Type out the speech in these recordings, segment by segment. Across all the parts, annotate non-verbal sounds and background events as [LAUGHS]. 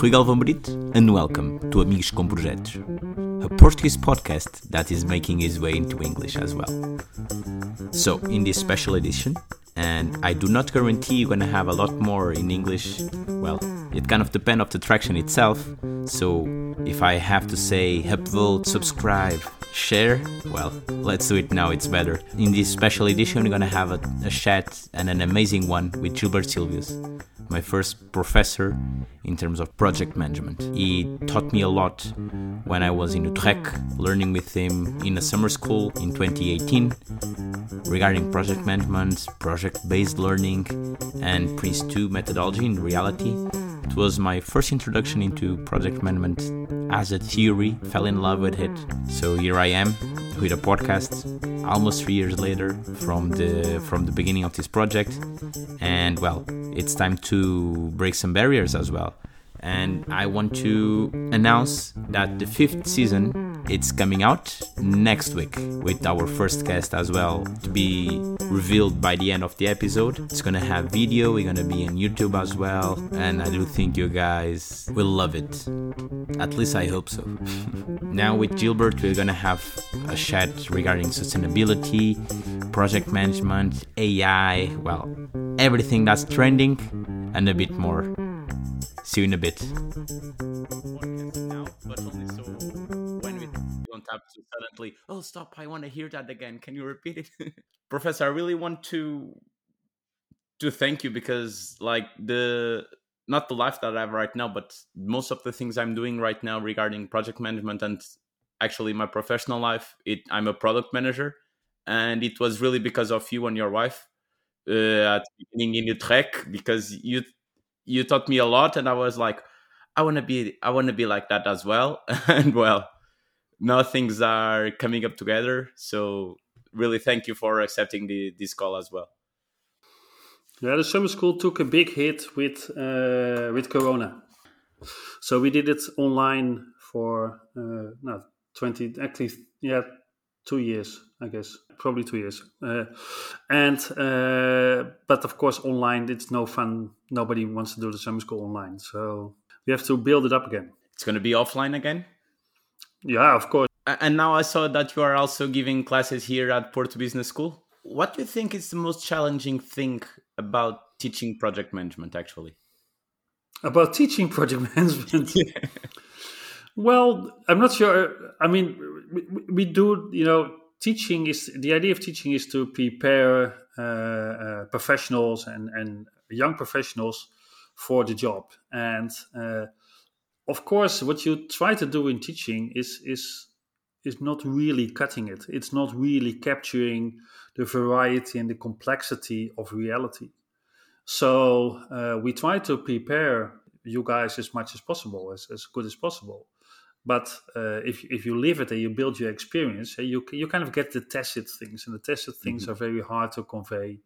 Rui Galvão Brito and welcome to Amigos com Projetos, a Portuguese podcast that is making its way into English as well. So, in this special edition, and I do not guarantee you're gonna have a lot more in English, well, it kind of depends on the traction itself. So, if I have to say upvote, subscribe, share, well, let's do it now, it's better. In this special edition, we're gonna have a, a chat and an amazing one with Gilbert Silvius my first professor in terms of project management. He taught me a lot when I was in Utrecht, learning with him in a summer school in 2018 regarding project management, project based learning, and Prince 2 methodology in reality. It was my first introduction into project management as a theory, fell in love with it. So here I am with a podcast almost three years later from the from the beginning of this project and well it's time to break some barriers as well and i want to announce that the fifth season it's coming out next week with our first guest as well to be revealed by the end of the episode. It's gonna have video, we're gonna be on YouTube as well, and I do think you guys will love it. At least I hope so. [LAUGHS] now with Gilbert, we're gonna have a chat regarding sustainability, project management, AI, well, everything that's trending, and a bit more. See you in a bit don't to suddenly, oh, stop, I want to hear that again. Can you repeat it? [LAUGHS] Professor, I really want to to thank you because like the not the life that I have right now, but most of the things I'm doing right now regarding project management and actually my professional life, it I'm a product manager, and it was really because of you and your wife uh, at the beginning in Utrecht because you you taught me a lot, and I was like, I want to be I want to be like that as well, [LAUGHS] and well, now things are coming up together. So really, thank you for accepting the, this call as well. Yeah, the summer school took a big hit with uh, with Corona, so we did it online for uh, no twenty actually yeah two years I guess probably two years, uh, and uh, but of course online it's no fun. Nobody wants to do the summer school online, so we have to build it up again. It's going to be offline again. Yeah, of course. And now I saw that you are also giving classes here at Porto Business School. What do you think is the most challenging thing about teaching project management, actually? About teaching project [LAUGHS] management? [LAUGHS] Well, I'm not sure. I mean, we, we, do, you know, teaching is the idea of teaching is to prepare uh, uh, professionals and, and young professionals for the job. And uh, of course, what you try to do in teaching is is is not really cutting it. It's not really capturing the variety and the complexity of reality. So uh, we try to prepare you guys as much as possible, as, as good as possible. But uh, if, if you live it and you build your experience, you you kind of get the tested things, and the tested things mm-hmm. are very hard to convey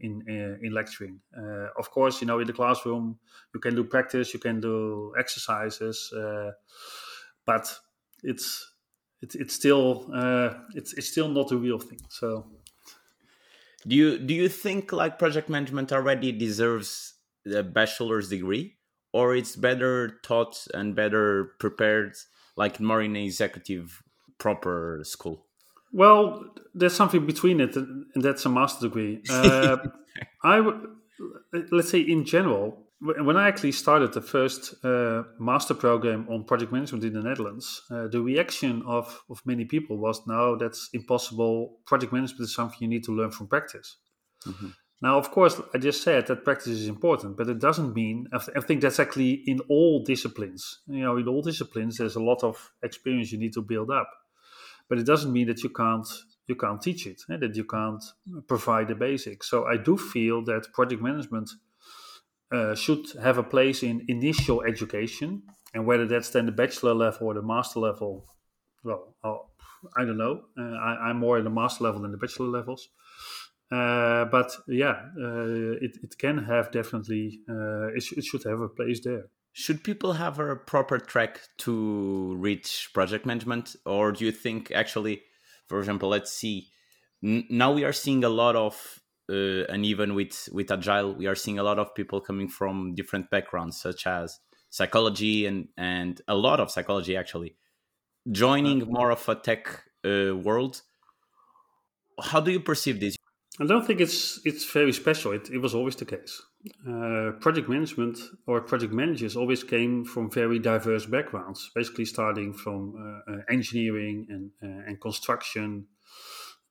in uh, in lecturing. Uh, of course, you know, in the classroom, you can do practice, you can do exercises, uh, but it's it's it's still it's it's still not a real thing. So, do you do you think like project management already deserves a bachelor's degree, or it's better taught and better prepared, like more in an executive proper school? Well, there's something between it, and that's a master degree. [LAUGHS] Uh, I let's say, in general, when I actually started the first uh, master program on project management in the Netherlands, uh, the reaction of, of many people was, "No, that's impossible. Project management is something you need to learn from practice." Mm-hmm. Now, of course, I just said that practice is important, but it doesn't mean. I think that's actually in all disciplines. You know, in all disciplines, there's a lot of experience you need to build up but it doesn't mean that you can't you can't teach it eh? that you can't provide the basics. So i do feel that project management uh, should have a place in initial education. And whether that's then the bachelor level or the master level well I'll, i do not know. Uh, I, am more in the master level than the bachelor levels. Uh, but yeah uh, it, it can have definitely uh, it, sh- it should have a place there should people have a proper track to reach project management or do you think actually for example let's see now we are seeing a lot of uh, and even with with agile, we are seeing a lot of people coming from different backgrounds, such as psychology and and a lot of psychology actually, joining more of a tech uh, world. How do you perceive this? I don't think it's it's very special. It, it was always the case. Uh, project management or project managers always came from very diverse backgrounds, basically starting from uh, uh, engineering and uh, and construction.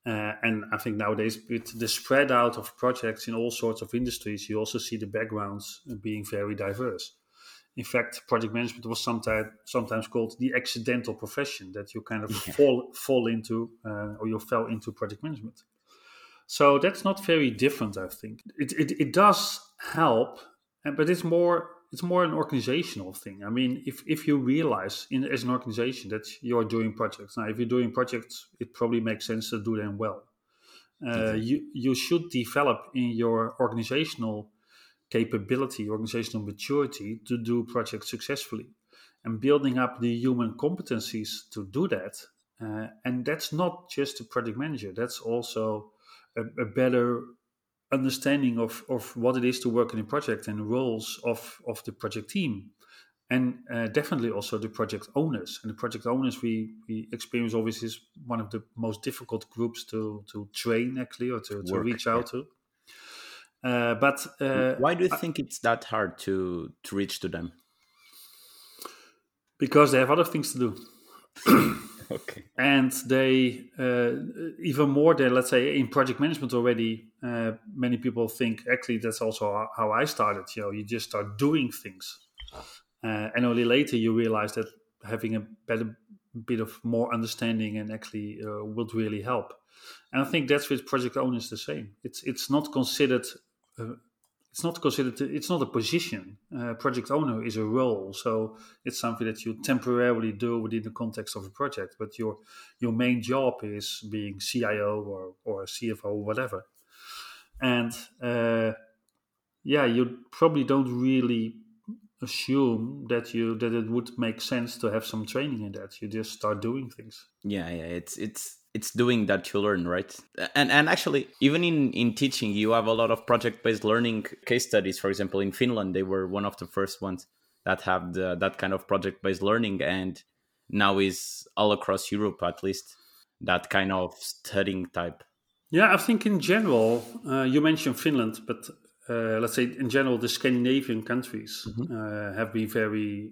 Uh, and I think nowadays, with the spread out of projects in all sorts of industries, you also see the backgrounds being very diverse. In fact, project management was sometimes sometimes called the accidental profession that you kind of yeah. fall fall into uh, or you fell into project management. So that's not very different, I think. It, it, it does help, but it's more it's more an organizational thing. I mean, if, if you realize in as an organization that you're doing projects now, if you're doing projects, it probably makes sense to do them well. Uh. You you should develop in your organizational capability, organizational maturity to do projects successfully, and building up the human competencies to do that. Uh, and that's not just a project manager. That's also a, a better understanding of, of what it is to work in a project and the roles of, of the project team. And uh, definitely also the project owners. And the project owners we, we experience always is one of the most difficult groups to, to train actually or to, to reach out yeah. to. Uh, but uh, why do you think it's that hard to to reach to them? Because they have other things to do [CLEARS THROAT] [LAUGHS] okay. And they uh, even more than let's say in project management already. Uh, many people think actually that's also how I started. You know, you just start doing things, uh, and only later you realize that having a better bit of more understanding and actually uh, would really help. And I think that's with project owners the same. It's it's not considered uh, it's not considered it's not a position. Uh, project owner is a role so it's something that you temporarily do within the context of a project but your your main job is being cio or or cfo or whatever. And uh, yeah you probably don't really assume that you that it would make sense to have some training in that. You just start doing things. Yeah yeah it's it's it's doing that you learn right? And and actually even in in teaching you have a lot of project based learning case studies. For example in finland they were one of the first ones that have the, that kind of project based learning and now is all across europe at least that kind of studying type. Yeah i think in general uh, you mentioned finland but uh, let's say in general the scandinavian countries mm-hmm. uh, have been very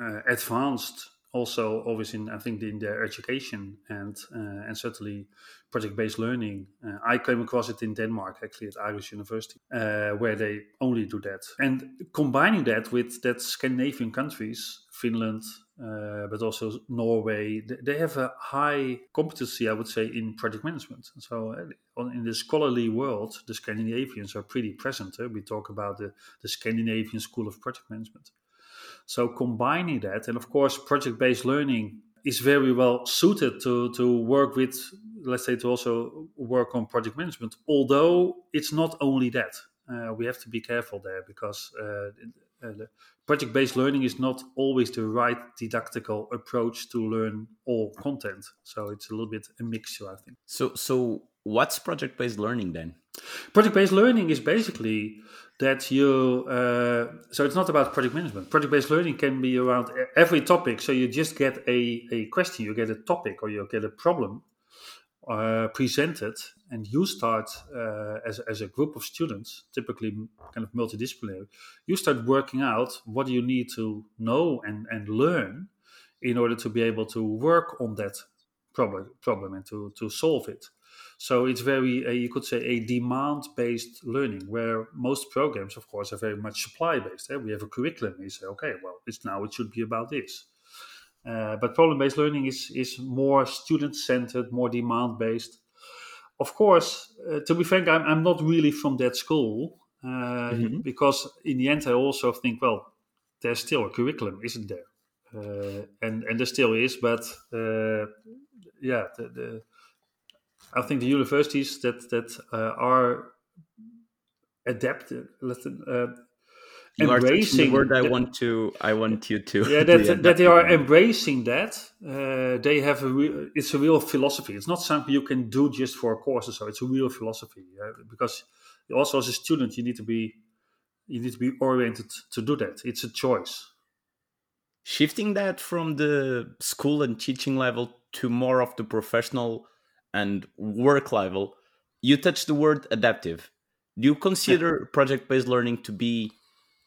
uh, advanced also always in I think in their education and uh, and certainly project based learning. Uh, I came across it in Denmark actually at Aarhus University, uh, where they only do that. And combining that with that Scandinavian countries, Finland, uh, but also Norway, they have a high competency, I would say, in project management. So uh, in the scholarly world, the Scandinavians are pretty present. Eh? We talk about the, the Scandinavian School of Project Management. So combining that, and of course, project-based learning is very well suited to to work with, let's say, to also work on project management. Although it's not only that, uh, we have to be careful there because uh, uh, project-based learning is not always the right didactical approach to learn all content. So it's a little bit a mixture, I think. So, so what's project-based learning then? Project-based learning is basically that you uh, so it's not about project management. Project-based learning can be around every topic. So you just get a, a question you get a topic or you get a problem uh, presented and you start uh, as, as a group of students typically kind of multidisciplinary you start working out what you need to know and, and learn in order to be able to work on that problem, problem and to, to solve it so it's very, uh, you could say, a demand based learning where most programs, of course, are very much supply based. Eh? We have a curriculum. We say, okay, well, it's now it should be about this. Uh, but problem based learning is, is more student centered, more demand based. Of course, uh, to be frank, I'm, I'm not really from that school uh, mm-hmm. because in the end, I also think, well, there's still a curriculum, isn't there? Uh, and and there still is, but uh, yeah, the, the I think the universities that that uh, are adapted, uh, you embracing the word I want to I want you to yeah [LAUGHS] that, that they are embracing that uh, they have a re- it's a real philosophy it's not something you can do just for a course or so it's a real philosophy uh, because also as a student, you need to be you need to be oriented to do that. It's a choice. Shifting that from the school and teaching level to more of the professional and work level, you touched the word adaptive. Do you consider project based learning to be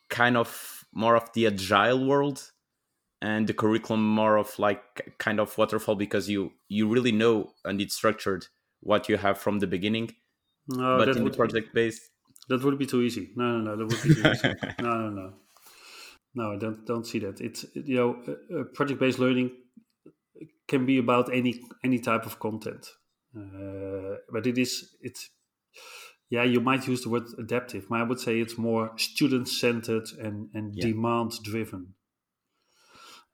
kind of more of the agile world and the curriculum more of like kind of waterfall because you you really know and it's structured what you have from the beginning no, but in the project based that would be too easy. No no no that would be too easy. [LAUGHS] No no no. No i don't don't see that. It's you know uh, project based learning can be about any any type of content uh, but it is it's yeah you might use the word adaptive but i would say it's more student centered and and yeah. demand driven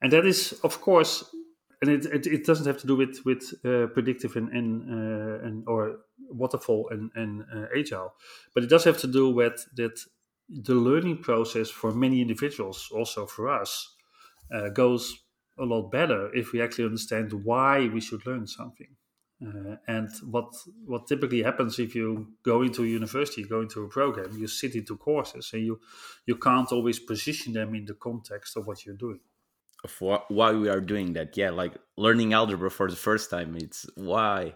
and that is of course and it, it, it, doesn't have to do with with uh, predictive and and, uh, and or waterfall and and uh, agile but it does have to do with that the learning process for many individuals also for us uh, goes a lot better if we actually understand why we should learn something uh, and what what typically happens if you go into a university, go into a program, you sit into courses, and you you can't always position them in the context of what you're doing of why we are doing that. Yeah, like learning algebra for the first time. It's why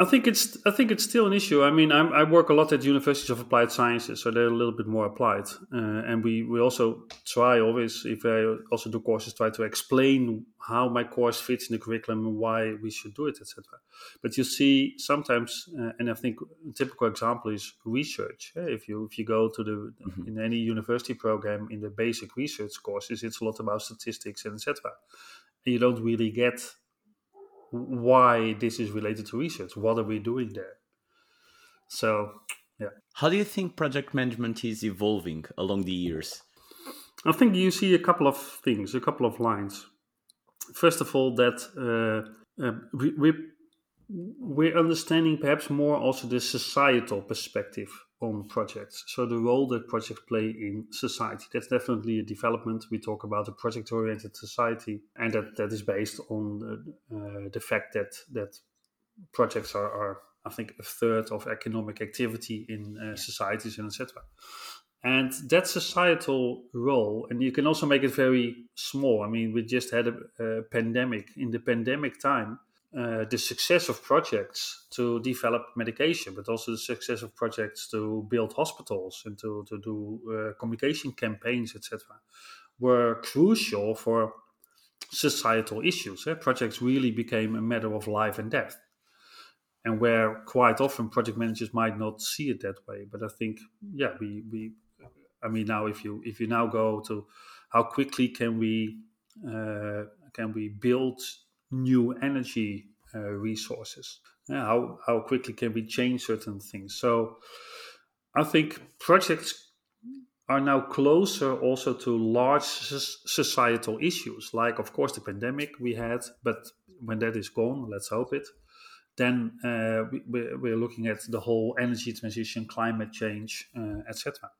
I think it's I think it's still an issue. I mean, I'm, i work a lot at universities of applied sciences, so they're a little bit more applied. Uh, and we we also try always, if I also do courses, try to explain how my course fits in the curriculum and why we should do it, etc. But you see sometimes, uh, and I think a typical example is research. If you if you go to the mm-hmm. in any university program in the basic research courses, it's a lot about statistics and etc. And you don't really get why this is related to research. What are we doing there? So, yeah. How do you think project management is evolving along the years? I think you see a couple of things, a couple of lines. First of all, that uh, uh, we, we we're understanding perhaps more also the societal perspective on projects. So the role that projects play in society. That's definitely a development. We talk about a project-oriented society, and that, that is based on the, uh, the fact that that projects are, are, I think, a third of economic activity in uh, societies and etc. And that societal role, and you can also make it very small. I mean, we just had a, a pandemic. In the pandemic time, uh, the success of projects to develop medication, but also the success of projects to build hospitals and to, to do uh, communication campaigns, etc., were crucial for societal issues. Eh? Projects really became a matter of life and death. And where quite often project managers might not see it that way, but I think, yeah, we, we I mean, now if you if you now go to how quickly can we uh, can we build new energy uh, resources. Yeah, how how quickly can we change certain things? So I think projects are now closer also to large societal issues, like of course the pandemic we had, but when that is gone, let's hope it. Then uh, we, we're looking at the whole energy transition, climate change, uh, etc.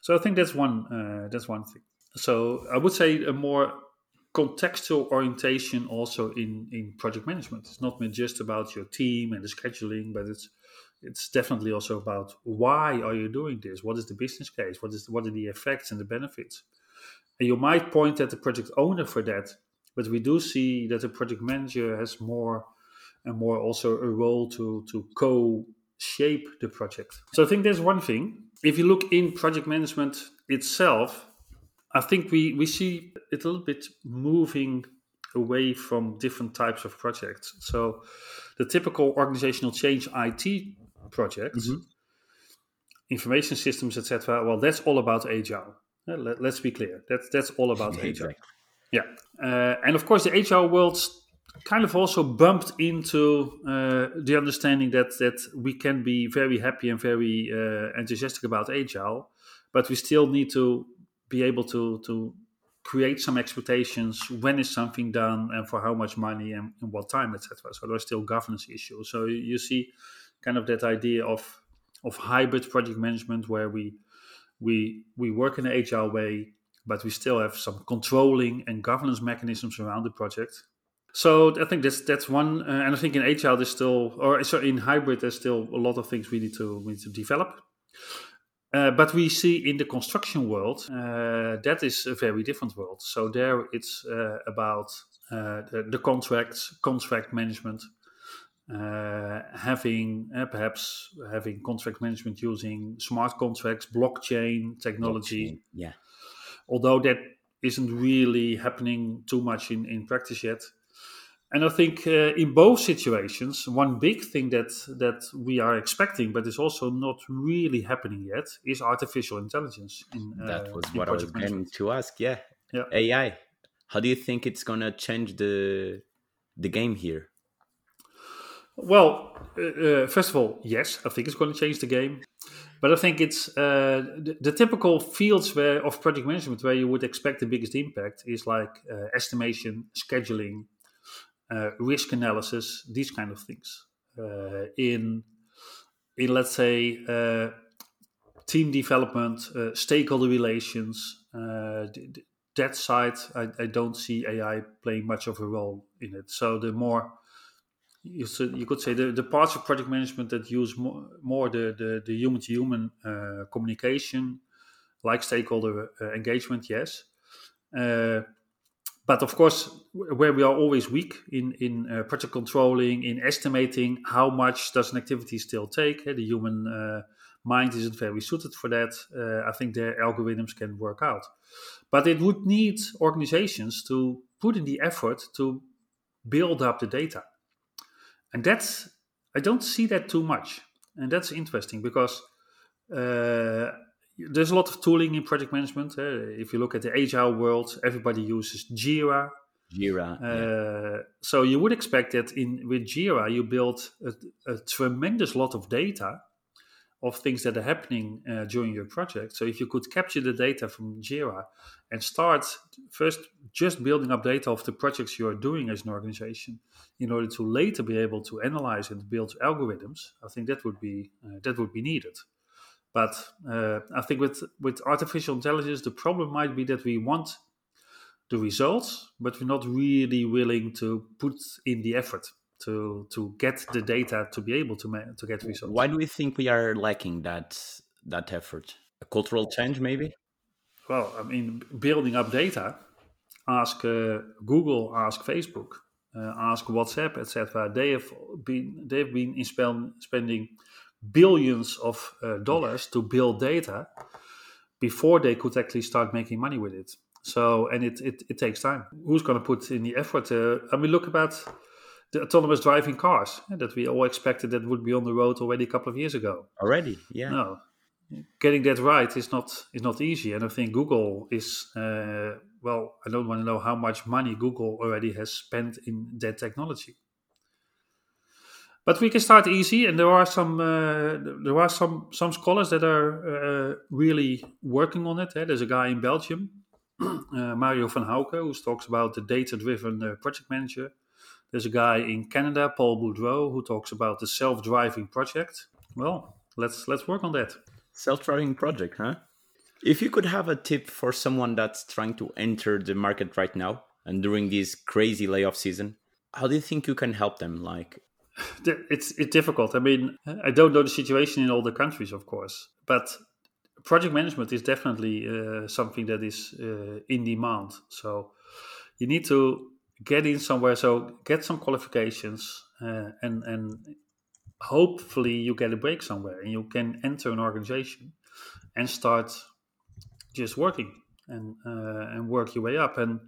So I think that's one uh, that's one thing. So I would say a more contextual orientation also in in project management. It's not just about your team and the scheduling, but it's it's definitely also about why are you doing this? What is the business case? What is what are the effects and the benefits? And you might point at the project owner for that, but we do see that the project manager has more and more also a role to to co shape the project. So I think there's one thing. If you look in project management itself, I think we, we see it a little bit moving away from different types of projects. So the typical organizational change IT projects, mm-hmm. information systems, etc. Well, that's all about agile. Let, us be clear. That's that's all [LAUGHS] about agile. Exactly. Yeah, uh, and of course the agile world kind of also bumped into uh, the understanding that that we can be very happy and very uh, enthusiastic about agile, but we still need to be able to to create some expectations when is something done and for how much money and, and what time etc so there's still governance issues. So you see kind of that idea of of hybrid project management where we we we work in an agile way but we still have some controlling and governance mechanisms around the project. So i think that's that's one uh, and i think in agile there's still or so in hybrid there's still a lot of things we need to we need to develop Uh, but we see in the construction world uh, that is a very different world. So there it's uh, about uh, the, the, contracts, contract management, uh, having uh, perhaps having contract management using smart contracts, blockchain technology. Blockchain, yeah. Although that isn't really happening too much in, in practice yet. And I think uh, in both situations, one big thing that that we are expecting, but is also not really happening yet, is artificial intelligence. In, uh, that was what I was going to ask. Yeah. yeah, AI. How do you think it's going to change the the game here? Well, uh, uh, first of all, yes, I think it's going to change the game. But I think it's uh, the, the, typical fields where of project management where you would expect the biggest impact is like uh, estimation, scheduling, uh, risk analysis, these kind of things. Uh, in in let's say uh, team development, uh, stakeholder relations, uh, that side, I, I, don't see AI playing much of a role in it. So the more you, you could say the, the parts of project management that use more, more the, the, the human to human communication, like stakeholder engagement, yes. But of course, where we are always weak in in uh, project controlling, in estimating how much does an activity still take, the human uh, mind isn't very suited for that. Uh, I think their algorithms can work out, but it would need organizations to put in the effort to build up the data, and that's I don't see that too much, and that's interesting because uh, there's a lot of tooling in project management. Uh, if you look at the agile world, everybody uses Jira. Jira. Uh, yeah. So you would expect that in with Jira you build a, a tremendous lot of data of things that are happening uh, during your project. So if you could capture the data from Jira and start first just building up data of the projects you are doing as an organization, in order to later be able to analyze and build algorithms, I think that would be uh, that would be needed. But uh, I think with with artificial intelligence, the problem might be that we want the results, but we're not really willing to put in the effort to to get the data to be able to ma- to get results. Why do we think we are lacking that that effort? A cultural change, maybe. Well, I mean, building up data. Ask uh, Google, ask Facebook, uh, ask WhatsApp, etc. They have been they've been spend, spending billions of uh, dollars to build data before they could actually start making money with it. So, and it, it, it takes time. Who's going to put in the effort? Uh, and we look about the autonomous driving cars uh, that we all expected that would be on the road already a couple of years ago. Already, yeah. No, getting that right is not is not easy. And I think Google is uh, well. I don't want to know how much money Google already has spent in that technology but we can start easy, and there are some uh, there are some some scholars that are uh, really working on it. Eh? There's a guy in Belgium, [CLEARS THROAT] uh, Mario Vanhoucke, who talks about the data-driven project manager. There's a guy in Canada, Paul Boudreau, who talks about the self-driving project. Well, let's let's work on that. Self-driving project, huh? If you could have a tip for someone that's trying to enter the market right now and during this crazy layoff season, how do you think you can help them? Like, it's it's difficult. I mean, I don't know the situation in all the countries, of course, but project management is definitely uh, something that is uh, in demand. So you need to get in somewhere. So get some qualifications, uh, and and hopefully you get a break somewhere, and you can enter an organization and start just working and uh, and work your way up and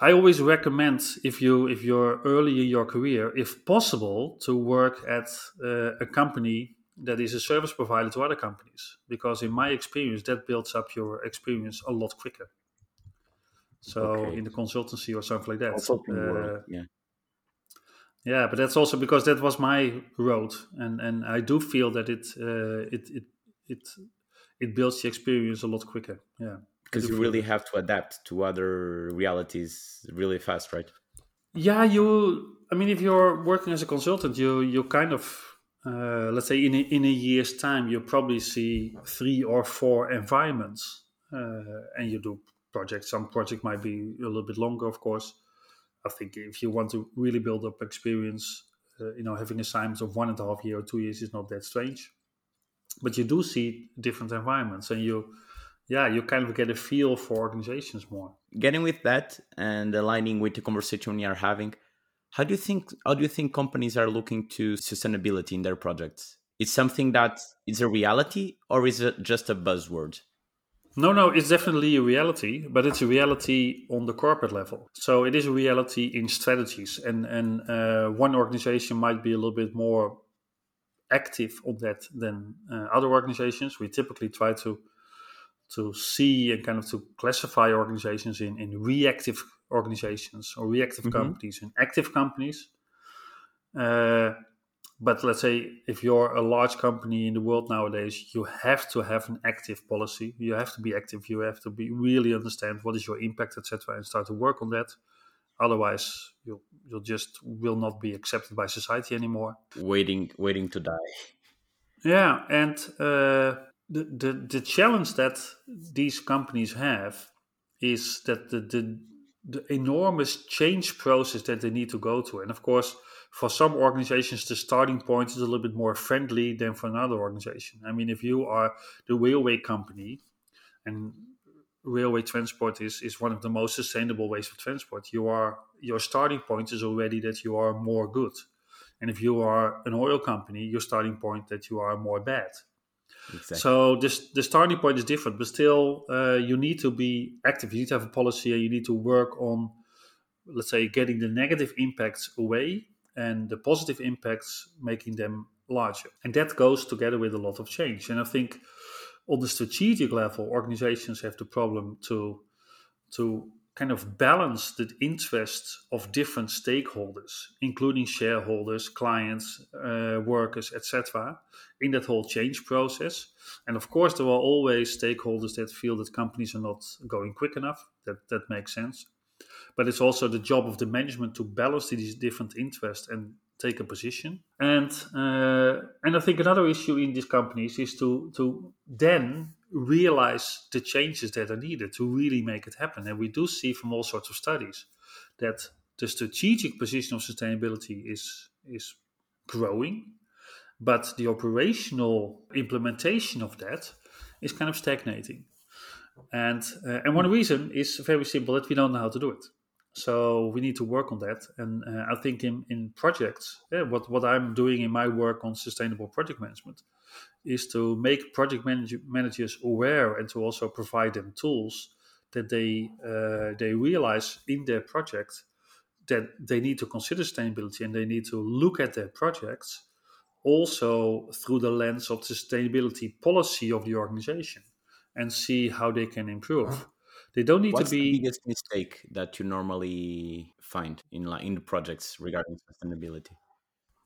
I always recommend if you if you're early in your career, if possible, to work at uh, a company that is a service provider to other companies, because in my experience, that builds up your experience a lot quicker. So okay. in the consultancy or something like that. Uh, yeah. Yeah, but that's also because that was my road, and and I do feel that it uh, it it it it builds the experience a lot quicker. Yeah because you really have to adapt to other realities really fast right? Yeah you i mean if you're working as a consultant you you kind of uh, let's say in a, in a year's time you probably see three or four environments uh, and you do projects. Some project might be a little bit longer of course. I think if you want to really build up experience uh, you know having assignments of one and a half year or two years is not that strange. But you do see different environments, and you, yeah, you kind of get a feel for organizations more. Getting with that and aligning with the conversation we are having, how do you think how do you think companies are looking to sustainability in their projects? Is something that is a reality or is it just a buzzword? No, no, it's definitely a reality, but it's a reality on the corporate level. So it is a reality in strategies, and and uh, one organization might be a little bit more active on that than uh, other organizations. We typically try to to see and kind of to classify organizations in in reactive organizations or reactive mm-hmm. companies and active companies. Uh, but let's say if you're a large company in the world nowadays, you have to have an active policy. You have to be active. You have to be really understand what is your impact, etc., and start to work on that. Otherwise, you you just will not be accepted by society anymore. Waiting, waiting to die. Yeah, and uh, the, the the challenge that these companies have is that the, the the enormous change process that they need to go to, and of course for some organizations, the starting point is a little bit more friendly than for another organization. I mean, if you are the railway company, and railway transport is, is one of the most sustainable ways of transport, you are your starting point is already that you are more good. And if you are an oil company, your starting point that you are more bad. Exactly. So this the starting point is different, but still uh, you need to be active. You need to have a policy, and you need to work on, let's say, getting the negative impacts away and the positive impacts making them larger. And that goes together with a lot of change. And I think on the strategic level, organizations have the problem to to kind of balance the interests of different stakeholders, including shareholders, clients, uh, workers, etc., in that whole change process. And of course, there are always stakeholders that feel that companies are not going quick enough. That that makes sense but it's also the job of the management to balance these different interests and take a position. And uh, and I think another issue in these companies is to to then realize the changes that are needed to really make it happen. And we do see from all sorts of studies that the strategic position of sustainability is is growing, but the operational implementation of that is kind of stagnating. And uh, and one reason is very simple that we don't know how to do it. So we need to work on that. And uh, I think in, in projects, yeah, what, what I'm doing in my work on sustainable project management is to make project manage- managers aware and to also provide them tools that they uh, they realize in their project that they need to consider sustainability and they need to look at their projects also through the lens of sustainability policy of the organization and see how they can improve. They don't need What's to be the biggest mistake that you normally find in in the projects regarding sustainability.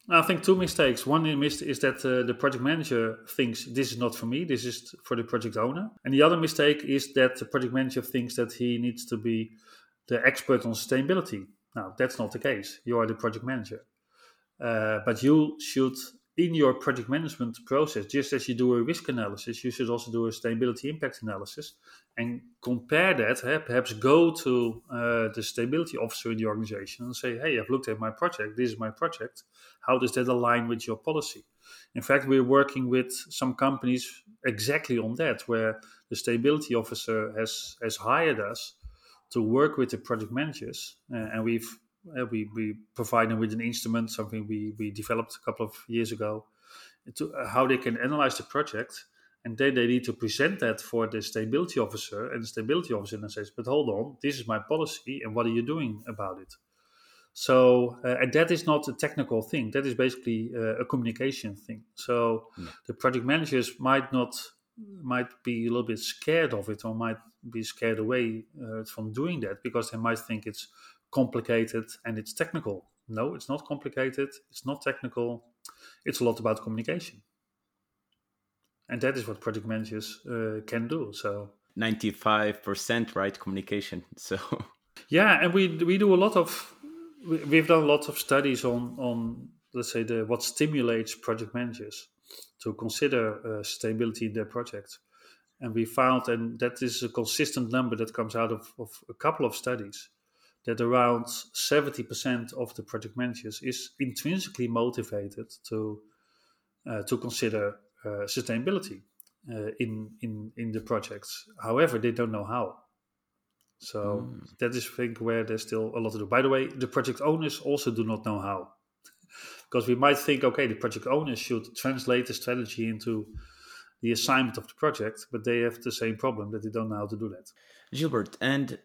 I think two mistakes. One is that uh, the project manager thinks this is not for me, this is for the project owner. And the other mistake is that the project manager thinks that he needs to be the expert on sustainability. Now, that's not the case. You are the project manager. Uh, but you should in your project management process, just as you do a risk analysis, you should also do a sustainability impact analysis and compare that. Perhaps go to uh, the stability officer in the organization and say, "Hey, I've looked at my project. This is my project. How does that align with your policy?" In fact, we're working with some companies exactly on that, where the stability officer has has hired us to work with the project managers, uh, and we've uh, we, we provide them with an instrument, something we, we developed a couple of years ago, to how they can analyze the project. And then they need to present that for the stability officer. And the stability officer then says, But hold on, this is my policy, and what are you doing about it? So, uh, and that is not a technical thing. That is basically uh, a communication thing. So, yeah. the project managers might not, might be a little bit scared of it, or might be scared away uh, from doing that because they might think it's complicated and it's technical. No, it's not complicated. It's not technical. It's a lot about communication. And that is what project managers uh, can do. So 95% right communication. [LAUGHS] So yeah, and we we do a lot of we've done lots of studies on on let's say the what stimulates project managers to consider uh, sustainability in their project And we found, and that is a consistent number that comes out of, of a couple of studies, that around 70% of the project managers is intrinsically motivated to uh, to consider uh, sustainability uh, in in in the projects. However, they don't know how. So mm. that is, I think, where there's still a lot to do. By the way, the project owners also do not know how, [LAUGHS] because we might think, okay, the project owners should translate the strategy into the assignment of the project, but they have the same problem that they don't know how to do that. Gilbert, and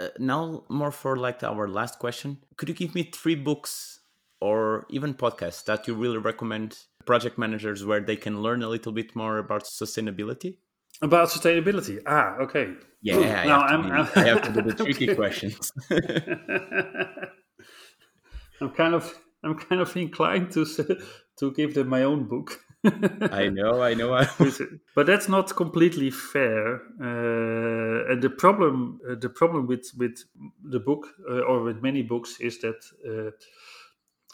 uh, now more for like our last question, could you give me three books or even podcasts that you really recommend project managers where they can learn a little bit more about sustainability? About sustainability. Ah, okay. Yeah, I, now, have, to be, I have to do the [LAUGHS] tricky questions. [LAUGHS] I'm kind of I'm kind of inclined to to give them my own book. [LAUGHS] I know, I know. but that's not completely fair. Uh, and the problem, uh, the problem with with the book uh, or with many books is that, uh,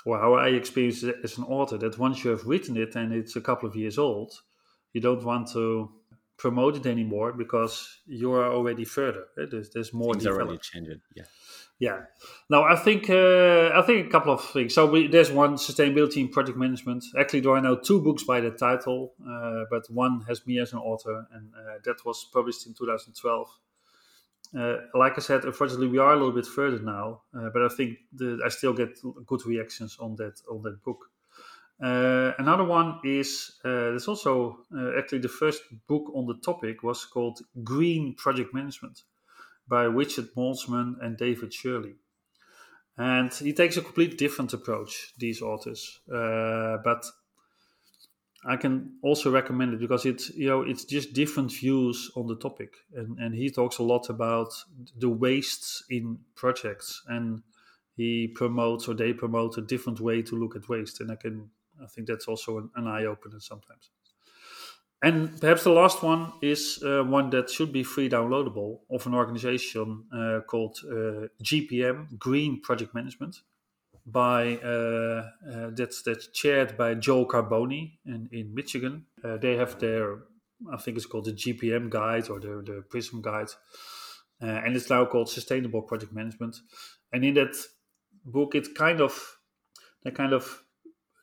or how I experience it as an author, that once you have written it and it's a couple of years old, you don't want to promote it anymore because you are already further. Eh, there's, there's more. Things developed. already changed. Yeah. Yeah. Now I think uh, I think a couple of things. So we, there's one sustainability in project management. Actually, there are now two books by that title, uh, but one has me as an author, and uh, that was published in 2012. Uh, like I said, unfortunately, we are a little bit further now, uh, but I think the, I still get good reactions on that on that book. Uh, another one is uh, there's also uh, actually the first book on the topic was called Green Project Management by Richard Maltzman and David Shirley. And he takes a completely different approach, these authors. Uh, but I can also recommend it because it's you know it's just different views on the topic, and and he talks a lot about the wastes in projects, and he promotes or they promote a different way to look at waste, and I can I think that's also an, an eye opener sometimes. And perhaps the last one is uh, one that should be free downloadable of an organization uh, called uh, GPM, Green Project Management, by uh, uh, that's that's chaired by Joel Carboni in, in Michigan. Uh, they have their, I think it's called the GPM guide or the, the Prism guide, and it's now called Sustainable Project Management. And in that book, it kind of they kind of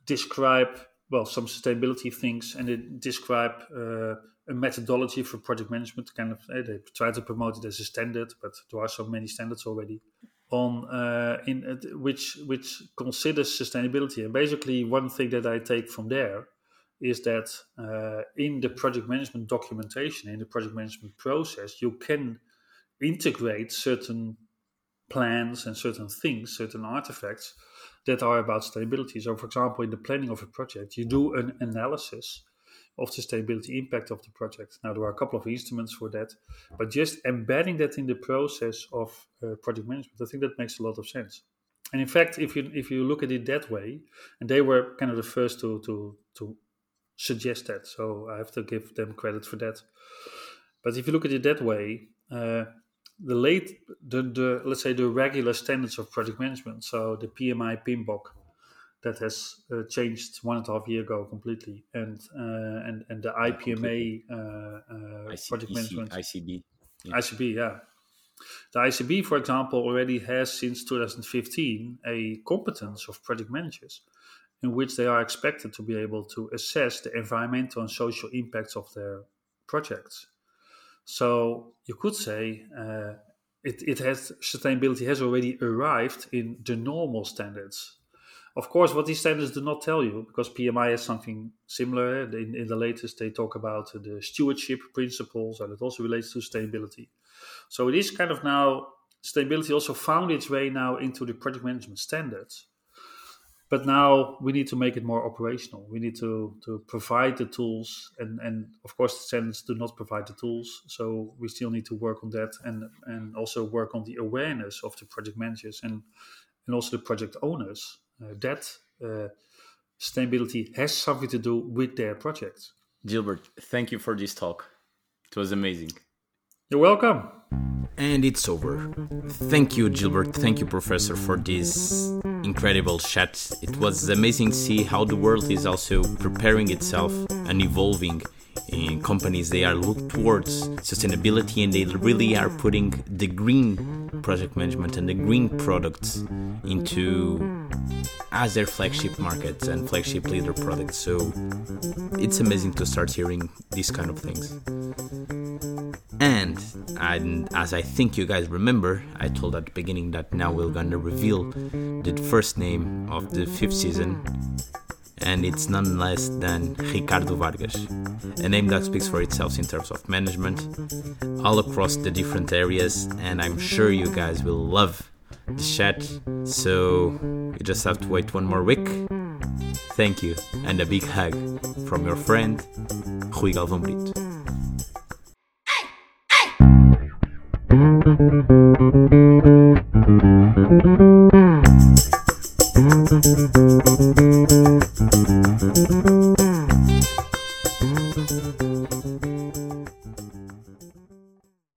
describe well some sustainability things and they describe uh, a methodology for project management. Kind of uh, they try to promote it as a standard, but there are so many standards already on uh, in uh, which which considers sustainability. And basically, one thing that I take from there is that uh, in the project management documentation, in the project management process, you can integrate certain plans and certain things, certain artifacts that are about sustainability. So, for example, in the planning of a project, you do an analysis of the sustainability impact of the project. Now, there are a couple of instruments for that, but just embedding that in the process of uh, project management, I think that makes a lot of sense. And in fact, if you if you look at it that way, and they were kind of the first to to to suggest that, so I have to give them credit for that. But if you look at it that way, uh, the late the, the let's say the regular standards of project management so the pmi PMBOK that has uh, changed one and a half year ago completely and uh, and and the ipma uh, uh project management icb yeah. icb yeah the icb for example already has since 2015 a competence of project managers in which they are expected to be able to assess the environmental and social impacts of their projects so you could say uh, it, it has sustainability has already arrived in the normal standards. Of course, what these standards do not tell you, because PMI has something similar. Eh? In, in the latest, they talk about the stewardship principles, and it also relates to sustainability. So it is kind of now sustainability also found its way now into the project management standards. But now we need to make it more operational. We need to, to provide the tools, and, and of course, the standards do not provide the tools. So we still need to work on that, and and also work on the awareness of the project managers and and also the project owners that uh, sustainability has something to do with their projects. Gilbert, thank you for this talk. It was amazing. You're welcome. And it's over. Thank you, Gilbert. Thank you, Professor, for this incredible chat. It was amazing to see how the world is also preparing itself and evolving. In companies, they are looked towards sustainability and they really are putting the green project management and the green products into as their flagship markets and flagship leader products. So it's amazing to start hearing these kind of things. And, and as I think you guys remember, I told at the beginning that now we're gonna reveal the first name of the fifth season, and it's none less than Ricardo Vargas, a name that speaks for itself in terms of management, all across the different areas, and I'm sure you guys will love the chat. So you just have to wait one more week. Thank you, and a big hug from your friend, Rui Galvão Brito. Thank you.